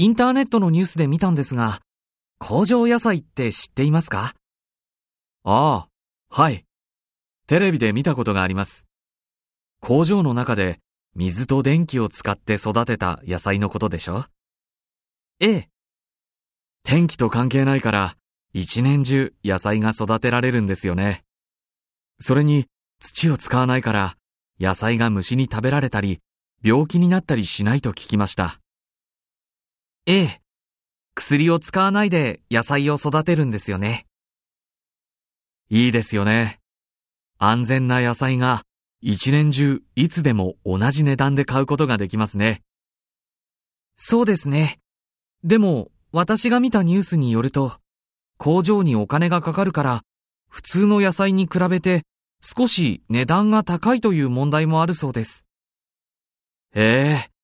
インターネットのニュースで見たんですが、工場野菜って知っていますか？ああ、はい。テレビで見たことがあります。工場の中で水と電気を使って育てた野菜のことでしょ？ええ。天気と関係ないから一年中野菜が育てられるんですよね。それに土を使わないから野菜が虫に食べられたり病気になったりしないと聞きました。ええ。薬を使わないで野菜を育てるんですよね。いいですよね。安全な野菜が一年中いつでも同じ値段で買うことができますね。そうですね。でも私が見たニュースによると、工場にお金がかかるから普通の野菜に比べて少し値段が高いという問題もあるそうです。へえ。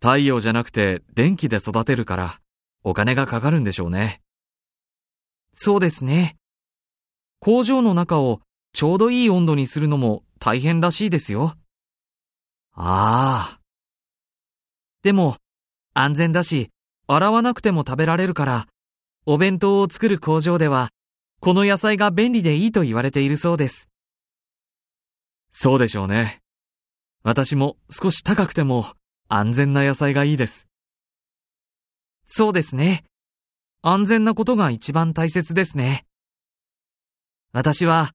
太陽じゃなくて電気で育てるからお金がかかるんでしょうね。そうですね。工場の中をちょうどいい温度にするのも大変らしいですよ。ああ。でも、安全だし、洗わなくても食べられるから、お弁当を作る工場では、この野菜が便利でいいと言われているそうです。そうでしょうね。私も少し高くても安全な野菜がいいです。そうですね。安全なことが一番大切ですね。私は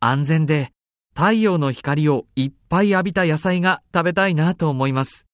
安全で太陽の光をいっぱい浴びた野菜が食べたいなと思います。